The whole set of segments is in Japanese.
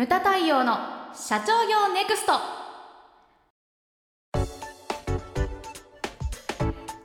ムタ太陽の社長業ネクスト。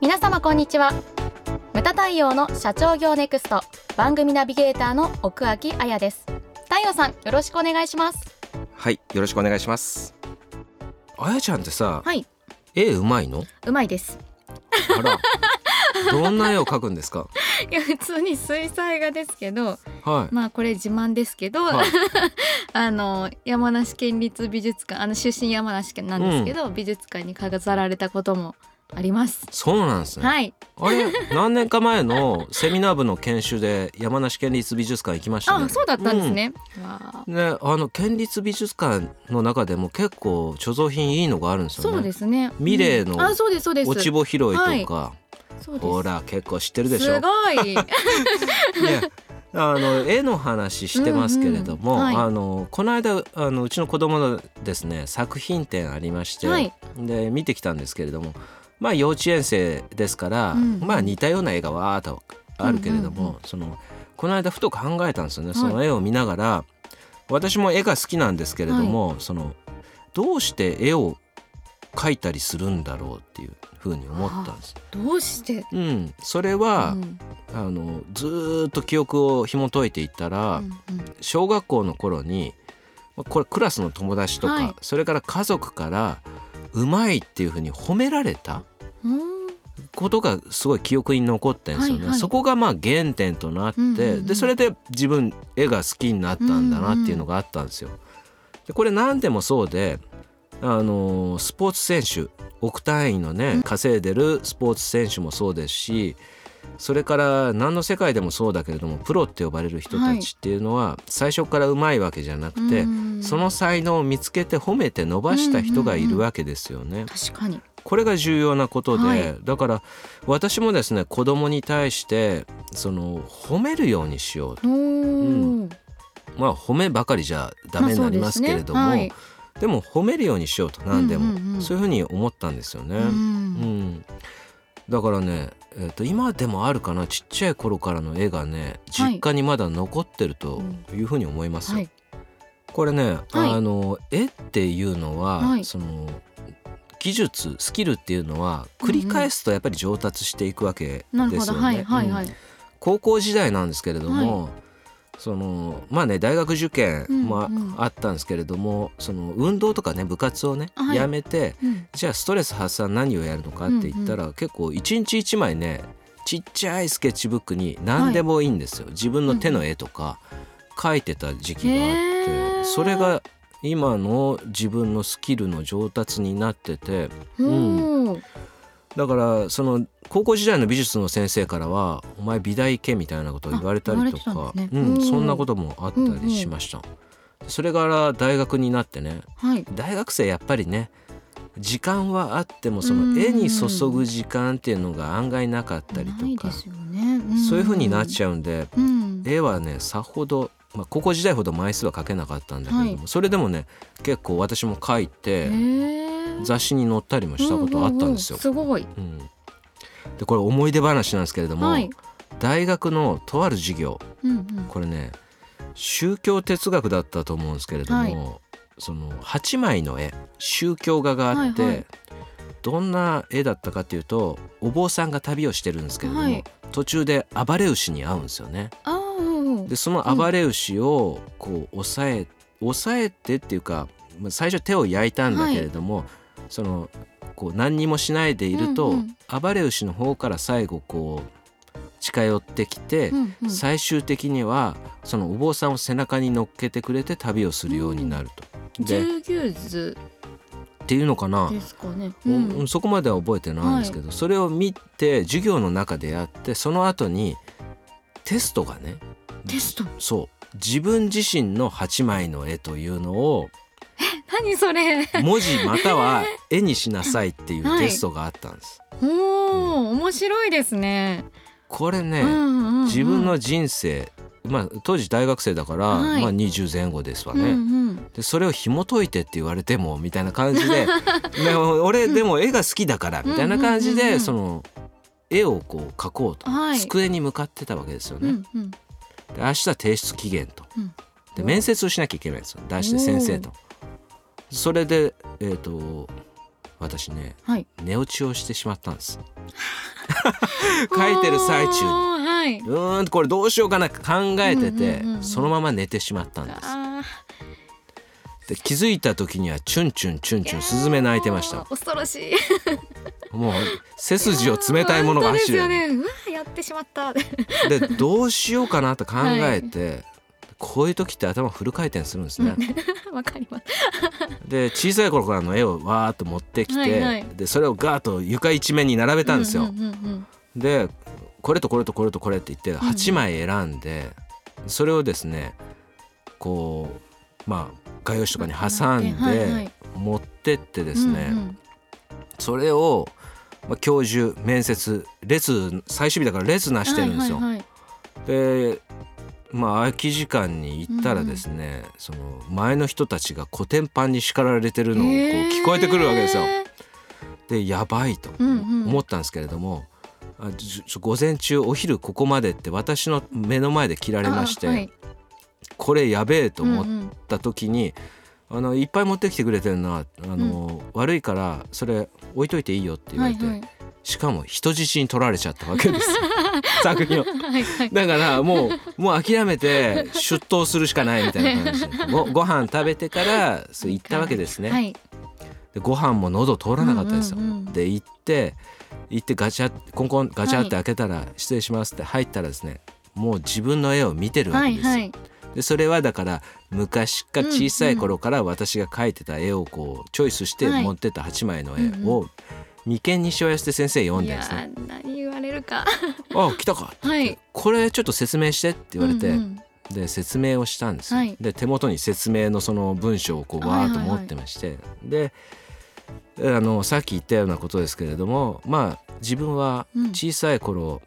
皆様こんにちは。ムタ太陽の社長業ネクスト。番組ナビゲーターの奥脇彩です。太陽さんよろしくお願いします。はいよろしくお願いします。あやちゃんってさ、はい。絵うまいの？うまいです。あら。どんな絵を描くんですか？いや普通に水彩画ですけどはい。まあこれ自慢ですけど、はい。あの山梨県立美術館あの出身山梨県なんですけど、美術館に飾られたこともあります。そうなんですね、はい。あれ何年か前のセミナー部の研修で山梨県立美術館行きましたね。あそうだったんですね、わあ。ね、あの県立美術館の中でも結構貯蔵品いいのがあるんですよね。そうですね。ミレーのうんあそうですそうです。落ち穂拾いとか、そうです。ほら結構知ってるでしょ。すごい。いやあの絵の話してますけれども、うんうんはい。あのこの間あのうちの子供のですね作品展ありまして、はい。で見てきたんですけれども、まあ幼稚園生ですから、うん。まあ似たような絵がわーっとあるけれども、うんうんそのこの間ふと考えたんですよね、い。その絵を見ながら私も絵が好きなんですけれども、そのどうして絵を描いたりするんだろうっていうふうに思ったんです。どうして？うん、それは、うんあのずーっと記憶を紐解いていったら、うん小学校の頃にまあこれクラスの友達とか、はい。それから家族からうまいっていうふうに褒められたうん。ことがすごい記憶に残ってんですよね、はいはい。そこがまあ原点となって、うんうんうん。でそれで自分絵が好きになったんだなっていうのがあったんですよ。でこれ何でもそうであのースポーツ選手億単位のね稼いでるスポーツ選手もそうですしそれから何の世界でもそうだけれどもプロって呼ばれる人たちっていうのは最初からうまいわけじゃなくて、うん。その才能を見つけて褒めて伸ばした人がいるわけですよね。確かに。これが重要なことで、はい。だから私もですね子供に対してその褒めるようにしようと。おー。まあ褒めばかりじゃダメになりますけれども、まあでも褒めるようにしようと。何でも、うんうんうんそういうふうに思ったんですよね。ううんんだからね、えー、と今でもあるかなちっちゃい頃からの絵がね実家にまだ残ってるというふうに思いますよ。はい。これね、はい。あの絵っていうのは、はい。その技術スキルっていうのは繰り返すとやっぱり上達していくわけですよね。高校時代なんですけれども、そのまあね大学受験もあったんですけれども、その運動とかね部活をね、はい。やめてうん。じゃあストレス発散何をやるのかって言ったら、結構一日一枚ねちっちゃいスケッチブックに何でもいいんですよ、自分の手の絵とか描いてた時期があって、へー。それが今の自分のスキルの上達になってておーだからその高校時代の美術の先生からは「お前美大行け」みたいなことを言われたりとか、ね。うん、そんなこともあったりしました。それから大学になってねはい。大学生やっぱりね時間はあってもそうんの絵に注ぐ時間っていうのが案外なかったりとかね。そういう風になっゃちゃうんでう、うん、絵はねさほど、まあ、高校時代ほど枚数は描けなかったんだけれども、はい。それでもね結構私も描いへてー雑誌に載ったりもしたことあったんですよ。すごい。うん。でこれ思い出話なんですけれども、はい。大学のとある授業うんうん。これね宗教哲学だったと思うんですけれども、はい。その8枚の絵宗教画があって、はいはい。どんな絵だったかっていうとお坊さんが旅をしてるんですけれども、はい。途中で暴れ牛に会うんですよね。でその暴れ牛をこう押さえ押さえてっていうかまあ最初手を焼いたんだけれども、そのこう何にもしないでいると、うんうん。暴れ牛の方から最後こう近寄ってきて、うんうん。最終的にはそのお坊さんを背中に乗っけてくれて旅をするようになると。で十牛図。っていうのかな、ですかね。ううん。んそこまでは覚えてないんですけど、それを見て授業の中でやってその後にテストがねテスト？そう。自分自身の8枚の絵というのを何それ。文字または 絵にしなさいっていうはいテストがあったんです。おお、面白いですね。これね、自分の人生まあ当時大学生だから、はいまあ20前後ですわね。うんうんでそれを紐解いてって言われてもみたいな感じで でも俺でも絵が好きだからみたいな感じでその絵をこう描こうと、はい机に向かってたわけですよね。うんうんで明日提出期限と。うんで面接をしなきゃいけないんですよ出して先生と。それでえっ、と私ねはい。寝落ちをしてしまったんです。書いてる最中に。はい。うーんこれどうしようかな考えてて、うんうんうんうん。そのまま寝てしまったんです。あで気づいた時にはチュンチュンチュンチュンスズメ鳴いてました。恐ろしい。もう背筋を冷たいものが走るね。うわやってしまった。でどうしようかなと考えて、こういう時って頭フル回転するんですね。わかります。で小さい頃からの絵をわーっと持ってきて、はいはい。でそれをガーッと床一面に並べたんですよ。うんうんうんでこれとこれとこれとこれって言って8枚選んで、それをですねこうまあ画用紙とかに挟んで持ってってですね、うんうん。それを、まあ、教授面接列最終日だから列なしてるんですよ。はいはいはい。でまあ空き時間に行ったらですね、その前の人たちがコテンパンに叱られてるのをこう聞こえてくるわけですよ。でやばいとうんうん。思ったんですけれども、あじちょ午前中お昼ここまでって私の目の前で切られまして、あはい。これやべえと思っうんうん。た時に、あのいっぱい持ってきてくれてるなあの、悪いからそれ置いといていいよって言われて、はいはいしかも人質に取られちゃったわけです。よ 作品を。だからもうもう諦めて出頭するしかないみたいな感じでごご飯食べてからそう行ったわけですね。はい。でご飯も喉通らなかったですよ。うんうんうんで行って行ってガチャコンコンガチャって開けたら、失礼しますって入ったらですねもう自分の絵を見てるわけですよ。はいはい。でそれはだから昔か小さい頃から私が描いてた絵をこうチョイスしてはい。持ってった8枚の絵うんを眉間にしわ寄せて先生読んでですね。ー何言われるか「あ来たか」はい。これちょっと説明して」って言われて、うんうん。で説明をしたんですよ、はい。で手元に説明のその文章をこうわーっと持ってまして、であのさっき言ったようなことですけれどもまあ自分はうん。小さい頃、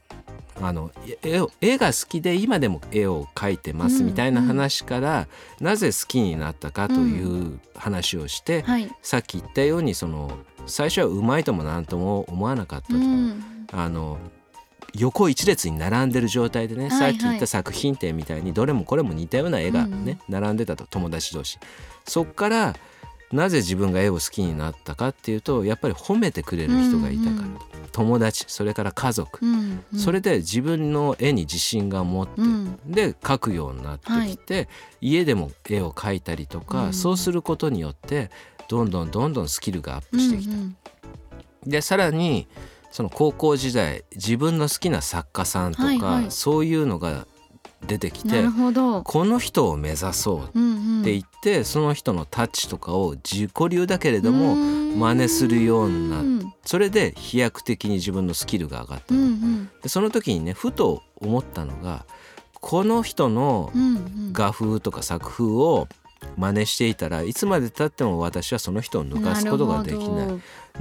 あの絵を絵が好きで今でも絵を描いてますうんみたいな話から、なぜ好きになったかという話をして、はい。さっき言ったようにその最初はうまいとも何とも思わなかったと。うん。あの横一列に並んでる状態でね、はいはい。さっき言った作品展みたいにどれもこれも似たような絵がね、並んでたと。友達同士。そっからなぜ自分が絵を好きになったかっていうとやっぱり褒めてくれる人がいたから、うんうん友達それから家族、うんうん。それで自分の絵に自信が持って、うん。で描くようになってきて、家でも絵を描いたりとか、うん。そうすることによってどんどんどんどんスキルがアップしてきた。うんでさらにその高校時代自分の好きな作家さんとか、はいはい。そういうのが出てきてこの人を目指そううんうん。って言って、その人のタッチとかを自己流だけれども真似するようになっうんそれで飛躍的に自分のスキルが上がったうの、ん。でその時にねふと思ったのがこの人のうんうん。画風とか作風を真似していたらいつまでたっても私はその人を抜かすことができない。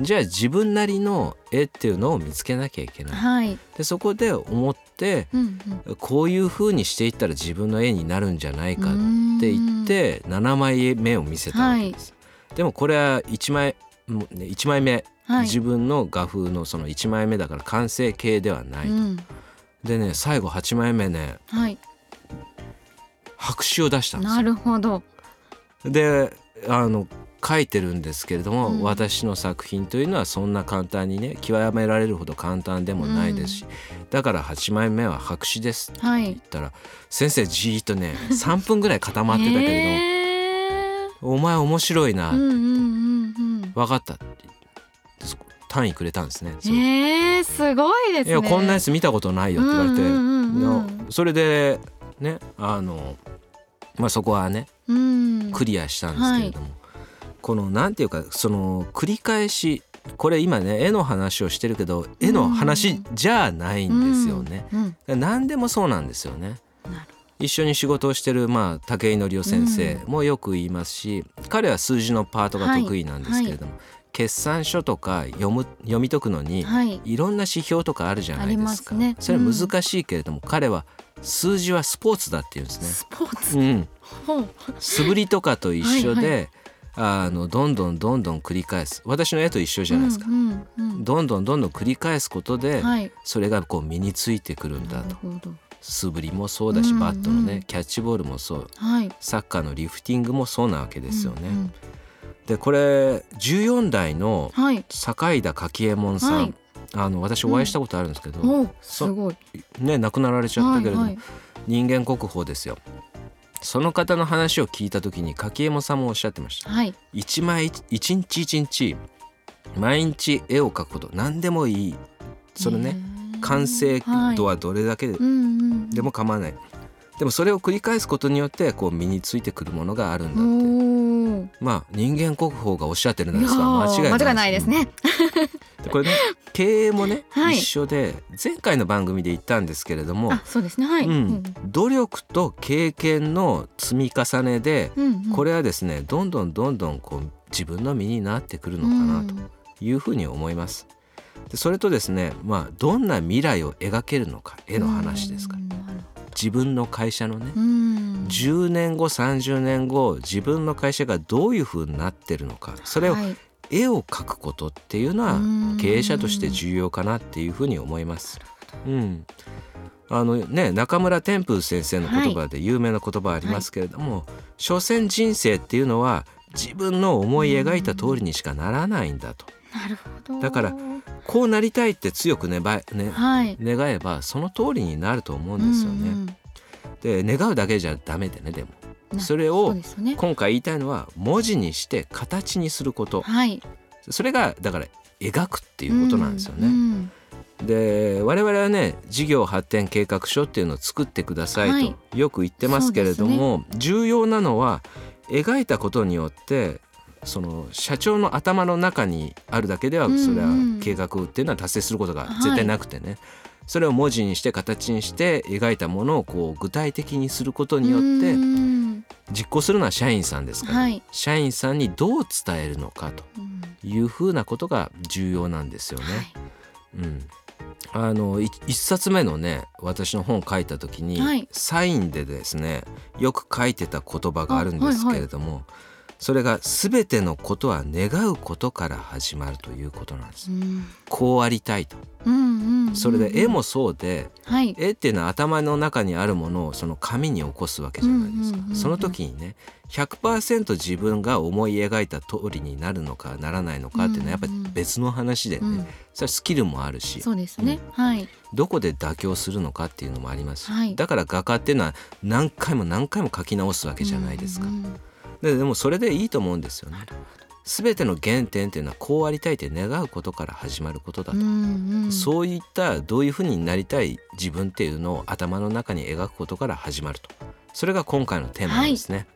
じゃあ自分なりの絵っていうのを見つけなきゃいけない。どはい。でそこで思ってうんうん。こういう風にしていったら自分の絵になるんじゃないかっうんて言って7枚目を見せたわけです。でもこれは1枚もうね1枚目、はい。自分の画風のその1枚目だから完成形ではない。うん。でね最後8枚目ねはい。白紙を出したんですなるほど。よ。であの書いてるんですけれども、うん。私の作品というのはそんな簡単にね極められるほど簡単でもないですし、だから8枚目は白紙ですってはい言ったら、先生じーっとね 3分ぐらい固まってたけれども、へー。お前面白いな、うんうんうんうん。分かったって単位くれたんですね。えー、すごいですね。いやこんなやつ見たことないよって言われて、うんうんうんうんそれでねあの、まあ、そこはねうんクリアしたんですけれども、このなんていうかその繰り返しこれ今ね絵の話をしてるけど絵の話じゃないんですよね。うん何でもそうなんですよね。一緒に仕事をしてる、まあ、武井紀夫先生もよく言いますし、彼は数字のパートが得意なんですけれども、決算書とか読む読み解くのに、はい。いろんな指標とかあるじゃないですか。ありますね。それは難しいけれども、彼は数字はスポーツだって言うんですね。スポーツ。うん、素振りとかと一緒で、はあのどんどんどんどん繰り返す。私の絵と一緒じゃないですか、うんうんうん。どんどんどんどん繰り返すことで、はい。それがこう身についてくるんだと。素振りもそうだし、うんうん。バットのねキャッチボールもそう。はい。サッカーのリフティングもそうなわけですよね。うんうん。でこれ14代のはい。坂井田柿右衛門さん、はい。あの私お会いしたことあるんですけど、おすごい。ね亡くなられちゃったけれども、はいはい。人間国宝ですよ。その方の話を聞いた時に柿右衛門さんもおっしゃってました。はい。一枚一日一日毎日絵を描くこと何でもいい。そのね、完成度はどれだけでも構わない、でもそれを繰り返すことによってこう身についてくるものがあるんだって。まあ人間国宝がおっしゃってるんいやですが間違いないー間違いないですね。でこれね 経営もね、はい。一緒で前回の番組で言ったんですけれども、あ、そうですね。はい。うん、努力と経験の積み重ねで、うんうん。これはですねどんどんどんどんこう自分の身になってくるのかなというふうに思います。でそれとですねまあどんな未来を描けるのか絵の話ですから。自分の会社のねほどうん。10年後30年後自分の会社がどういうふうになってるのかそれをはい絵を描くことっていうのはうん経営者として重要かなっていうふうに思います。うんあのね、中村天風先生の言葉で有名な言葉ありますけれども、所詮人生っていうのは自分の思い描いた通りにしかならないんだとなるほど。だからこうなりたいって強く願え,、ね、はい。願えばその通りになると思うんですよね。で願うだけじゃダメでねでもなそれを。今回言いたいのは文字にして形にすること。はい。それがだから描くっていうことなんですよね。うんで我々はね事業発展計画書っていうのを作ってくださいはい。とよく言ってますけれども、重要なのは描いたことによってその社長の頭の中にあるだけではうんうん。それは計画っていうのは達成することが絶対なくてね、それを文字にして形にして描いたものをこう具体的にすることによってうん実行するのは社員さんですから、はい。社員さんにどう伝えるのかとうん。いうふうなことが重要なんですよね。はい。うん、あのい一冊目のね私の本書いた時に、はい。サインでですねよく書いてた言葉があるんですけれども、それが「全てのことは願うことから始まる」ということなんです。うん。こうありたいと。うんそれで絵もそうではい。絵っていうのは頭の中にあるものをその紙に起こすわけじゃないですか。うんうんうんうんその時にね100%自分が思い描いた通りになるのかならないのかっていうのはやっぱり別の話でね、うん。それはスキルもあるし。そうですね。はい。どこで妥協するのかっていうのもあります。し、はい。だから画家っていうのは何回も何回も描き直すわけじゃないですか、うんうんででもそれでいいと思うんですよね全ての原点っていうのはこうありたいって願うことから始まることだと、うんうん。そういったどういうふうになりたい自分っていうのを頭の中に描くことから始まると。それが今回のテーマなんですね、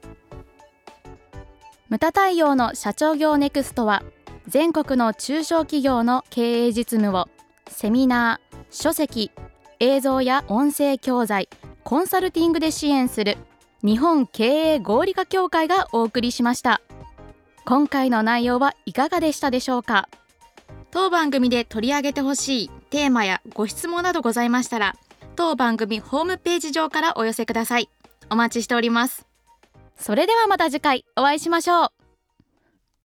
ムタ太陽の社長業ネクストは全国の中小企業の経営実務をセミナー、書籍、映像や音声教材、コンサルティングで支援する日本経営合理化協会がお送りしました今回の内容はいかがでしたでしょうか？当番組で取り上げてほしいテーマやご質問などございましたら当番組ホームページ上からお寄せください。お待ちしております。それではまた次回お会いしましょう。